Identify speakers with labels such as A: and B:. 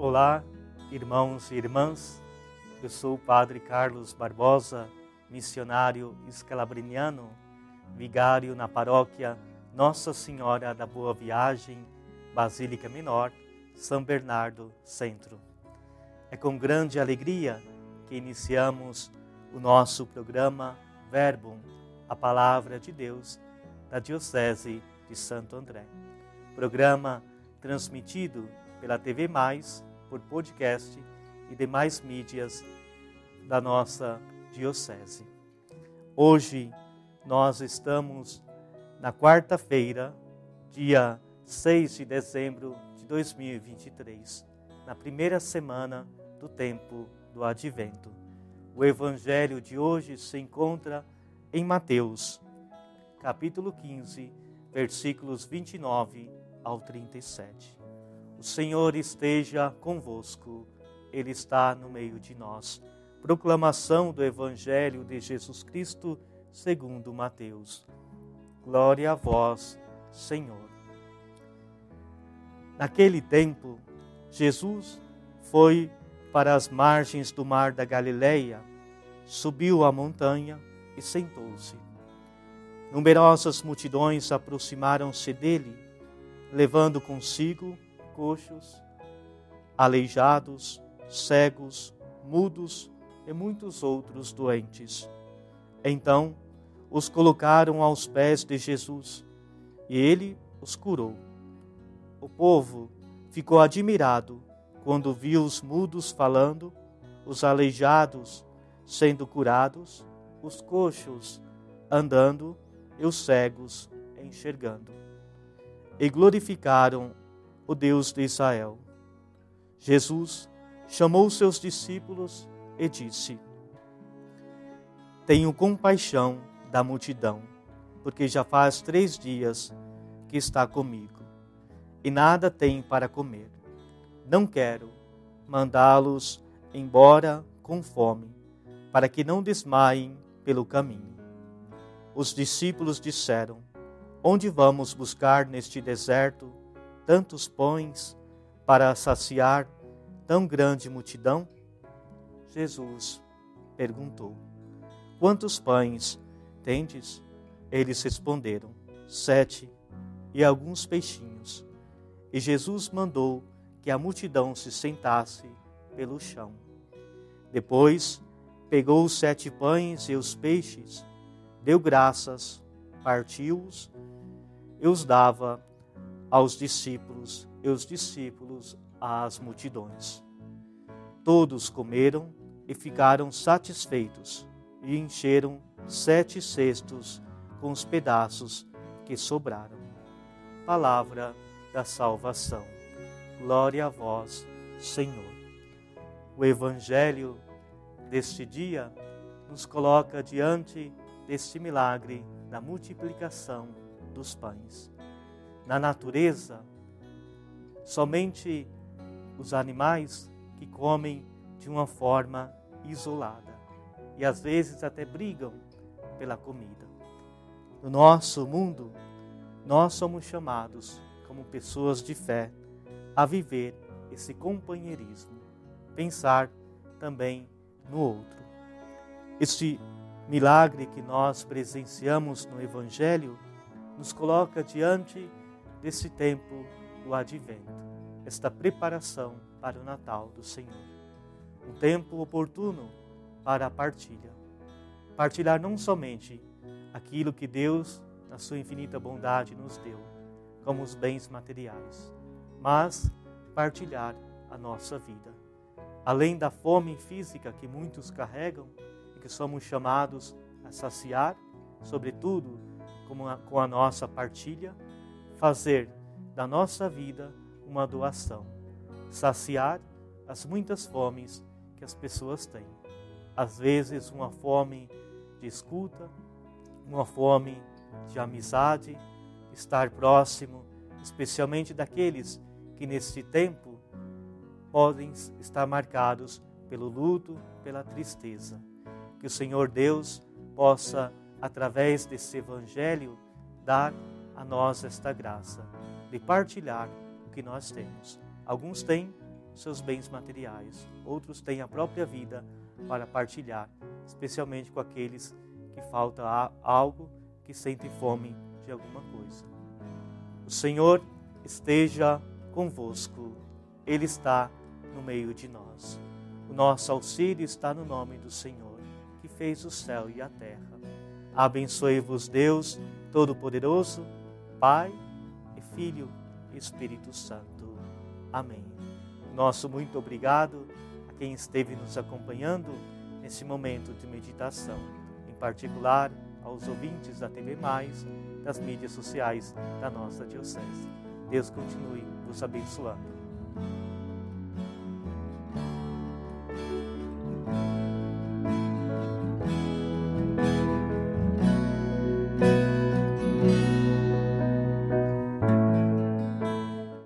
A: Olá, irmãos e irmãs. Eu sou o Padre Carlos Barbosa, missionário escalabriniano, vigário na paróquia Nossa Senhora da Boa Viagem, Basílica Menor, São Bernardo, Centro. É com grande alegria que iniciamos o nosso programa Verbum, a Palavra de Deus, da Diocese de Santo André. Programa transmitido pela TV Mais, por podcast e demais mídias da nossa Diocese. Hoje nós estamos na quarta-feira, dia 6 de dezembro de 2023, na primeira semana do tempo do Advento. O evangelho de hoje se encontra em Mateus, capítulo 15, versículos 29 ao 37. O Senhor esteja convosco, Ele está no meio de nós. Proclamação do Evangelho de Jesus Cristo segundo Mateus. Glória a vós, Senhor. Naquele tempo, Jesus foi para as margens do mar da Galileia, subiu a montanha e sentou-se. Numerosas multidões aproximaram-se dele, levando consigo coxos, aleijados, cegos, mudos e muitos outros doentes. Então os colocaram aos pés de Jesus e ele os curou. O povo ficou admirado quando viu os mudos falando, os aleijados sendo curados, os coxos andando e os cegos enxergando. E glorificaram o Deus de Israel. Jesus chamou seus discípulos e disse: Tenho compaixão da multidão, porque já faz três dias que está comigo e nada tem para comer. Não quero mandá-los embora com fome, para que não desmaiem pelo caminho. Os discípulos disseram: Onde vamos buscar neste deserto tantos pães para saciar tão grande multidão? Jesus perguntou: Quantos pães tendes? Eles responderam: Sete e alguns peixinhos. E Jesus mandou que a multidão se sentasse pelo chão. Depois pegou os sete pães e os peixes, deu graças, partiu-os e os dava aos discípulos e os discípulos às multidões. Todos comeram e ficaram satisfeitos e encheram sete cestos com os pedaços que sobraram. Palavra da salvação. Glória a vós, Senhor. O Evangelho deste dia nos coloca diante deste milagre da multiplicação dos pães na natureza, somente os animais que comem de uma forma isolada e às vezes até brigam pela comida. No nosso mundo, nós somos chamados, como pessoas de fé, a viver esse companheirismo, pensar também no outro. Este milagre que nós presenciamos no Evangelho nos coloca diante desse tempo do advento, esta preparação para o Natal do Senhor. Um tempo oportuno para a partilha. Partilhar não somente aquilo que Deus, na sua infinita bondade, nos deu, como os bens materiais, mas partilhar a nossa vida. Além da fome física que muitos carregam e que somos chamados a saciar, sobretudo com a nossa partilha, fazer da nossa vida uma doação, saciar as muitas fomes que as pessoas têm. Às vezes, uma fome de escuta, uma fome de amizade, estar próximo, especialmente daqueles que neste tempo podem estar marcados pelo luto, pela tristeza. Que o Senhor Deus possa, através desse evangelho, dar a nós esta graça de partilhar o que nós temos. Alguns têm seus bens materiais, outros têm a própria vida para partilhar, especialmente com aqueles que falta algo, que sentem fome de alguma coisa. O Senhor esteja convosco, Ele está no meio de nós. O nosso auxílio está no nome do Senhor, que fez o céu e a terra. Abençoe-vos, Deus Todo-Poderoso, Pai e Filho e Espírito Santo. Amém. Nosso muito obrigado a quem esteve nos acompanhando nesse momento de meditação, em particular aos ouvintes da TV Mais, das mídias sociais da nossa Diocese. Deus continue vos abençoando.